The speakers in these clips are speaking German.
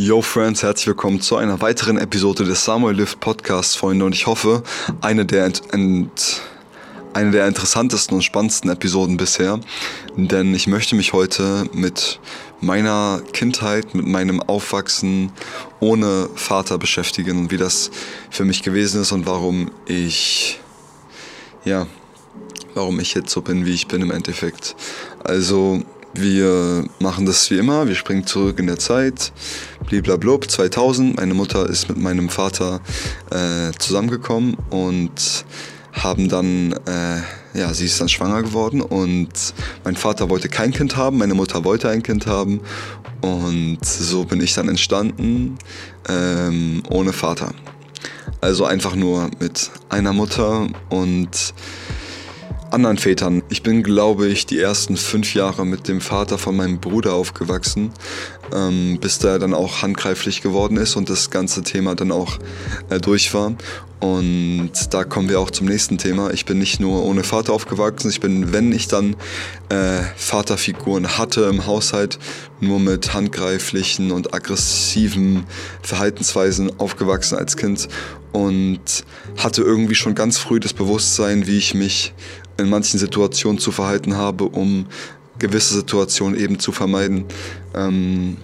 Yo Friends, herzlich willkommen zu einer weiteren Episode des Samuel Lift Podcasts, Freunde. Und ich hoffe, eine der, ent, ent, eine der interessantesten und spannendsten Episoden bisher. Denn ich möchte mich heute mit meiner Kindheit, mit meinem Aufwachsen ohne Vater beschäftigen und wie das für mich gewesen ist und warum ich, ja, warum ich jetzt so bin, wie ich bin im Endeffekt. Also, wir machen das wie immer, wir springen zurück in der Zeit, bliblablub, 2000. Meine Mutter ist mit meinem Vater äh, zusammengekommen und haben dann, äh, ja, sie ist dann schwanger geworden und mein Vater wollte kein Kind haben, meine Mutter wollte ein Kind haben und so bin ich dann entstanden ähm, ohne Vater. Also einfach nur mit einer Mutter und anderen Vätern. Ich bin, glaube ich, die ersten fünf Jahre mit dem Vater von meinem Bruder aufgewachsen, ähm, bis der dann auch handgreiflich geworden ist und das ganze Thema dann auch äh, durch war. Und da kommen wir auch zum nächsten Thema. Ich bin nicht nur ohne Vater aufgewachsen, ich bin, wenn ich dann äh, Vaterfiguren hatte im Haushalt, nur mit handgreiflichen und aggressiven Verhaltensweisen aufgewachsen als Kind und hatte irgendwie schon ganz früh das Bewusstsein, wie ich mich in manchen Situationen zu verhalten habe, um gewisse Situationen eben zu vermeiden. Ähm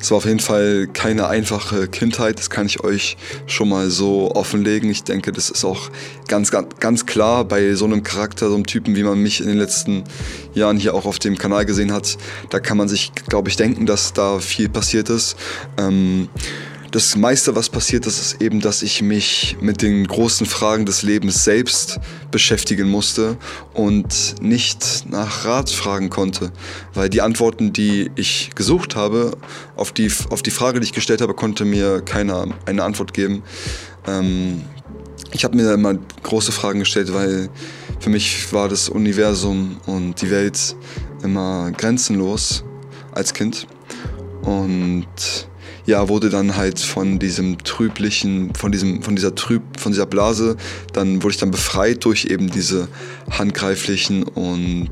es war auf jeden Fall keine einfache Kindheit, das kann ich euch schon mal so offenlegen. Ich denke, das ist auch ganz, ganz, ganz klar bei so einem Charakter, so einem Typen, wie man mich in den letzten Jahren hier auch auf dem Kanal gesehen hat. Da kann man sich, glaube ich, denken, dass da viel passiert ist. Ähm das meiste, was passiert ist, ist eben, dass ich mich mit den großen Fragen des Lebens selbst beschäftigen musste und nicht nach Rat fragen konnte. Weil die Antworten, die ich gesucht habe, auf die, auf die Frage, die ich gestellt habe, konnte mir keiner eine Antwort geben. Ähm, ich habe mir immer große Fragen gestellt, weil für mich war das Universum und die Welt immer grenzenlos als Kind. Und ja, wurde dann halt von diesem trüblichen, von diesem, von dieser Trüb, von dieser Blase, dann wurde ich dann befreit durch eben diese handgreiflichen und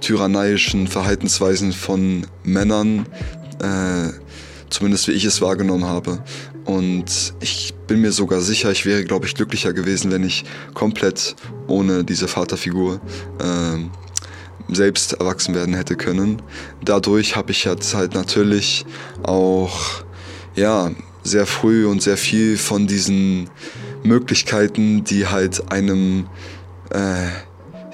tyrannischen Verhaltensweisen von Männern, äh, zumindest wie ich es wahrgenommen habe. Und ich bin mir sogar sicher, ich wäre, glaube ich, glücklicher gewesen, wenn ich komplett ohne diese Vaterfigur äh, selbst erwachsen werden hätte können. Dadurch habe ich jetzt halt natürlich auch ja, sehr früh und sehr viel von diesen Möglichkeiten, die halt einem, äh,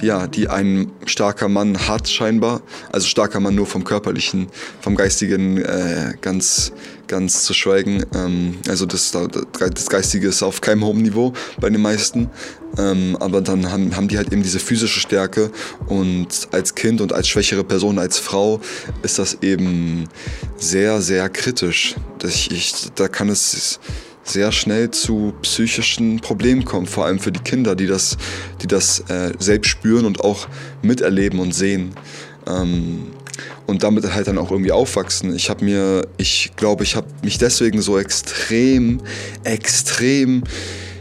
ja, die ein starker Mann hat scheinbar, also starker Mann nur vom körperlichen, vom geistigen äh, ganz, ganz zu schweigen. Ähm, also das, das Geistige ist auf keinem hohen Niveau bei den meisten, ähm, aber dann haben, haben die halt eben diese physische Stärke und als Kind und als schwächere Person, als Frau ist das eben sehr, sehr kritisch. Ich, ich, da kann es sehr schnell zu psychischen Problemen kommen, vor allem für die Kinder, die das, die das äh, selbst spüren und auch miterleben und sehen. Ähm, und damit halt dann auch irgendwie aufwachsen. Ich habe mir, ich glaube, ich habe mich deswegen so extrem, extrem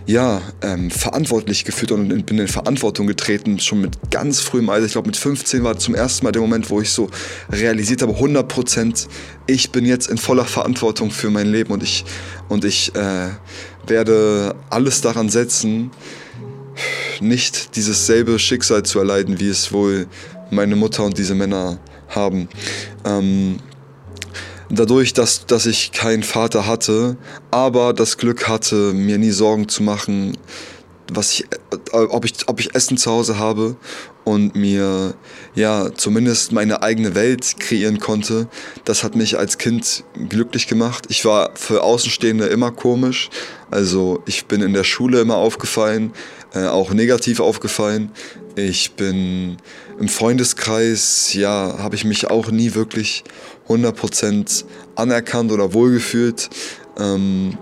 ja, ähm, verantwortlich geführt und bin in Verantwortung getreten, schon mit ganz frühem Alter. Ich glaube, mit 15 war zum ersten Mal der Moment, wo ich so realisiert habe, 100 Prozent, ich bin jetzt in voller Verantwortung für mein Leben und ich, und ich äh, werde alles daran setzen, nicht dieses selbe Schicksal zu erleiden, wie es wohl meine Mutter und diese Männer haben. Ähm, dadurch, dass, dass ich keinen Vater hatte, aber das Glück hatte, mir nie Sorgen zu machen, was ich, äh, ob, ich, ob ich Essen zu Hause habe und mir ja zumindest meine eigene Welt kreieren konnte, das hat mich als Kind glücklich gemacht. Ich war für Außenstehende immer komisch, also ich bin in der Schule immer aufgefallen, äh, auch negativ aufgefallen. Ich bin im Freundeskreis, ja, habe ich mich auch nie wirklich 100% anerkannt oder wohlgefühlt. Ähm,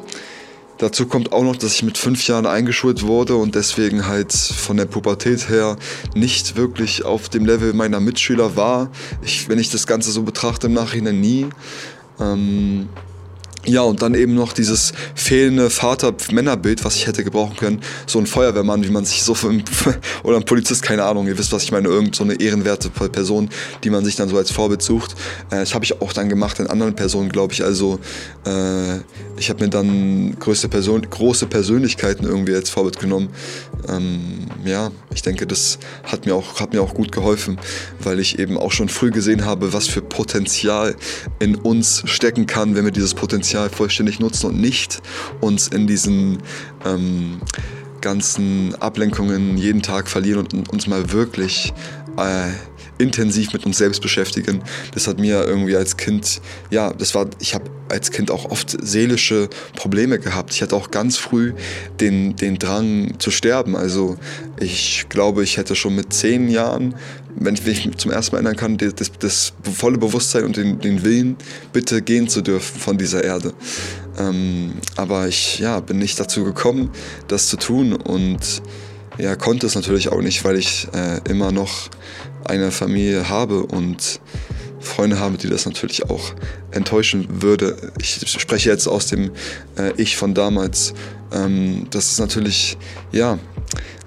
dazu kommt auch noch, dass ich mit fünf Jahren eingeschult wurde und deswegen halt von der Pubertät her nicht wirklich auf dem Level meiner Mitschüler war. Ich, wenn ich das Ganze so betrachte im Nachhinein nie. Ähm, ja, und dann eben noch dieses fehlende Vater-Männerbild, was ich hätte gebrauchen können. So ein Feuerwehrmann, wie man sich so für, oder ein Polizist, keine Ahnung, ihr wisst, was ich meine, irgend so eine ehrenwerte Person, die man sich dann so als Vorbild sucht. Äh, das habe ich auch dann gemacht in anderen Personen, glaube ich. Also äh, ich habe mir dann größte Person, große Persönlichkeiten irgendwie als Vorbild genommen. Ähm, ja, ich denke, das hat mir, auch, hat mir auch gut geholfen, weil ich eben auch schon früh gesehen habe, was für Potenzial in uns stecken kann, wenn wir dieses Potenzial Potenzial vollständig nutzen und nicht uns in diesen ähm, ganzen Ablenkungen jeden Tag verlieren und uns mal wirklich äh, intensiv mit uns selbst beschäftigen. Das hat mir irgendwie als Kind, ja, das war, ich habe als Kind auch oft seelische Probleme gehabt. Ich hatte auch ganz früh den, den Drang zu sterben. Also ich glaube, ich hätte schon mit zehn Jahren, wenn ich mich zum ersten Mal erinnern kann, das, das volle Bewusstsein und den, den Willen, bitte gehen zu dürfen von dieser Erde. Ähm, aber ich ja, bin nicht dazu gekommen, das zu tun und ja, konnte es natürlich auch nicht, weil ich äh, immer noch eine Familie habe und Freunde habe, die das natürlich auch enttäuschen würde. Ich spreche jetzt aus dem äh, Ich von damals. Ähm, das ist natürlich, ja,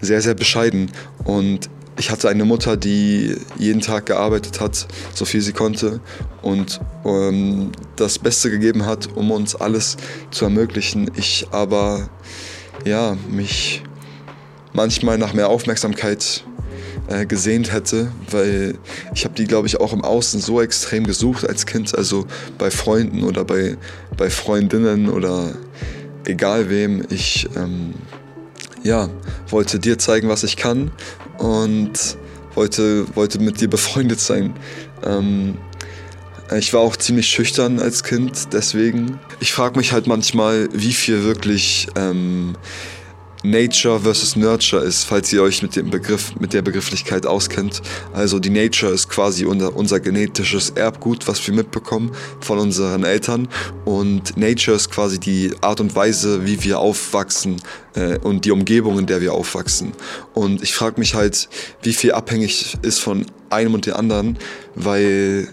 sehr, sehr bescheiden. Und ich hatte eine Mutter, die jeden Tag gearbeitet hat, so viel sie konnte und ähm, das Beste gegeben hat, um uns alles zu ermöglichen. Ich aber, ja, mich manchmal nach mehr Aufmerksamkeit äh, gesehnt hätte, weil ich habe die, glaube ich, auch im Außen so extrem gesucht als Kind, also bei Freunden oder bei, bei Freundinnen oder egal wem. Ich ähm, ja, wollte dir zeigen, was ich kann und wollte, wollte mit dir befreundet sein. Ähm, ich war auch ziemlich schüchtern als Kind, deswegen. Ich frage mich halt manchmal, wie viel wirklich ähm, Nature versus Nurture ist, falls ihr euch mit dem Begriff, mit der Begrifflichkeit auskennt. Also die Nature ist quasi unser, unser genetisches Erbgut, was wir mitbekommen von unseren Eltern. Und Nature ist quasi die Art und Weise, wie wir aufwachsen äh, und die Umgebung, in der wir aufwachsen. Und ich frage mich halt, wie viel abhängig ist von einem und dem anderen, weil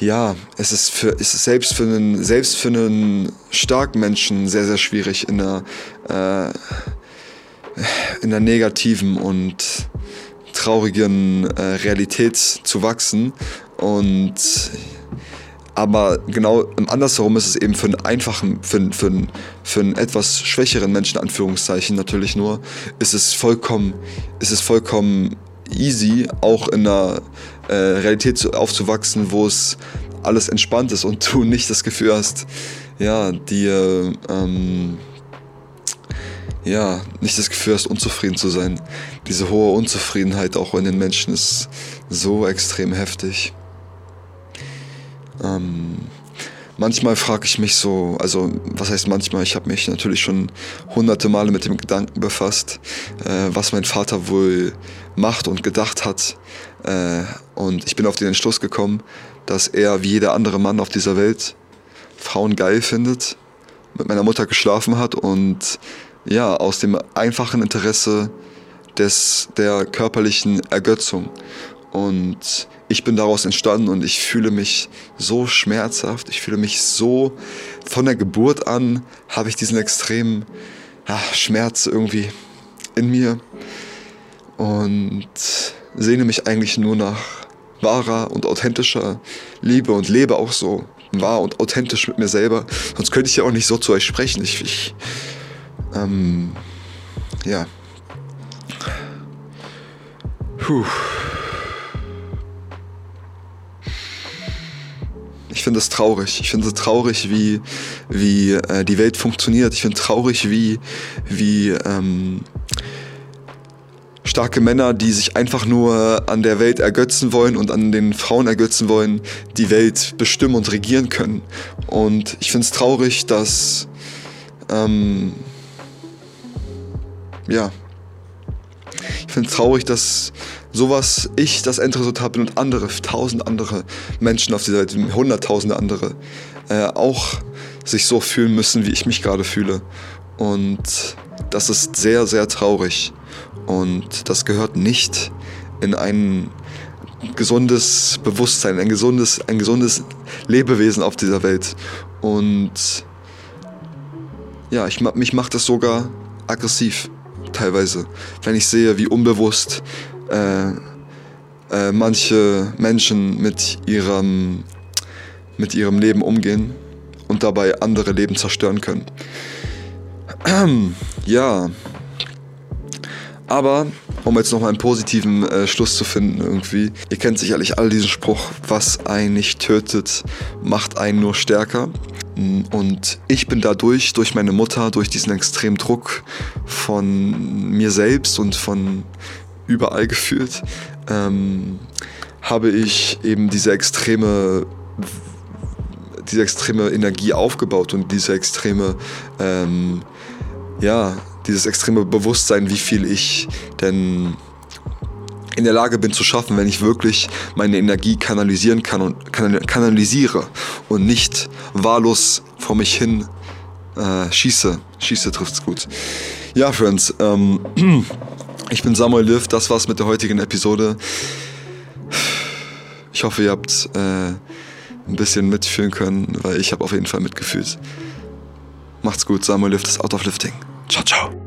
ja, es ist, für, es ist selbst, für einen, selbst für einen starken Menschen sehr, sehr schwierig in einer, äh, in einer negativen und traurigen äh, Realität zu wachsen. Und aber genau andersherum ist es eben für einen einfachen, für, für, für einen etwas schwächeren Menschen, Anführungszeichen natürlich nur, ist es vollkommen, ist es vollkommen easy, auch in einer äh, Realität aufzuwachsen, wo es alles entspannt ist und du nicht das Gefühl hast, ja, dir, ähm, ja, nicht das Gefühl hast, unzufrieden zu sein. Diese hohe Unzufriedenheit auch in den Menschen ist so extrem heftig. Ähm, manchmal frage ich mich so, also was heißt manchmal, ich habe mich natürlich schon hunderte Male mit dem Gedanken befasst, äh, was mein Vater wohl macht und gedacht hat. Äh, und ich bin auf den Entschluss gekommen, dass er wie jeder andere Mann auf dieser Welt Frauen geil findet, mit meiner Mutter geschlafen hat und ja, aus dem einfachen Interesse des, der körperlichen Ergötzung. Und ich bin daraus entstanden und ich fühle mich so schmerzhaft, ich fühle mich so, von der Geburt an habe ich diesen extremen ja, Schmerz irgendwie in mir und sehne mich eigentlich nur nach wahrer und authentischer Liebe und lebe auch so wahr und authentisch mit mir selber. Sonst könnte ich ja auch nicht so zu euch sprechen. Ich, ich ähm, ja. Puh. Ich finde es traurig. Ich finde es traurig, wie, wie äh, die Welt funktioniert. Ich finde traurig, wie, wie ähm, starke Männer, die sich einfach nur an der Welt ergötzen wollen und an den Frauen ergötzen wollen, die Welt bestimmen und regieren können. Und ich finde es traurig, dass ähm, ja, ich finde es traurig, dass sowas ich das Endresultat bin und andere, tausend andere Menschen auf dieser Welt, hunderttausende andere, äh, auch sich so fühlen müssen, wie ich mich gerade fühle. Und das ist sehr, sehr traurig. Und das gehört nicht in einen gesundes Bewusstsein, ein gesundes, ein gesundes Lebewesen auf dieser Welt. Und ja, ich, mich macht das sogar aggressiv, teilweise. Wenn ich sehe, wie unbewusst äh, äh, manche Menschen mit ihrem, mit ihrem Leben umgehen und dabei andere Leben zerstören können. ja. Aber, um jetzt nochmal einen positiven äh, Schluss zu finden irgendwie, ihr kennt sicherlich all diesen Spruch, was einen nicht tötet, macht einen nur stärker. Und ich bin dadurch, durch meine Mutter, durch diesen extremen Druck von mir selbst und von überall gefühlt, ähm, habe ich eben diese extreme, diese extreme Energie aufgebaut und diese extreme, ähm, ja, dieses extreme Bewusstsein, wie viel ich denn in der Lage bin zu schaffen, wenn ich wirklich meine Energie kanalisieren kann und kanalisiere und nicht wahllos vor mich hin äh, schieße. Schieße trifft's gut. Ja, Friends, ähm, ich bin Samuel Liv, das war's mit der heutigen Episode. Ich hoffe, ihr habt äh, ein bisschen mitfühlen können, weil ich habe auf jeden Fall mitgefühlt. Macht's gut, Samuel Lift ist Out of Lifting. Ciao, ciao.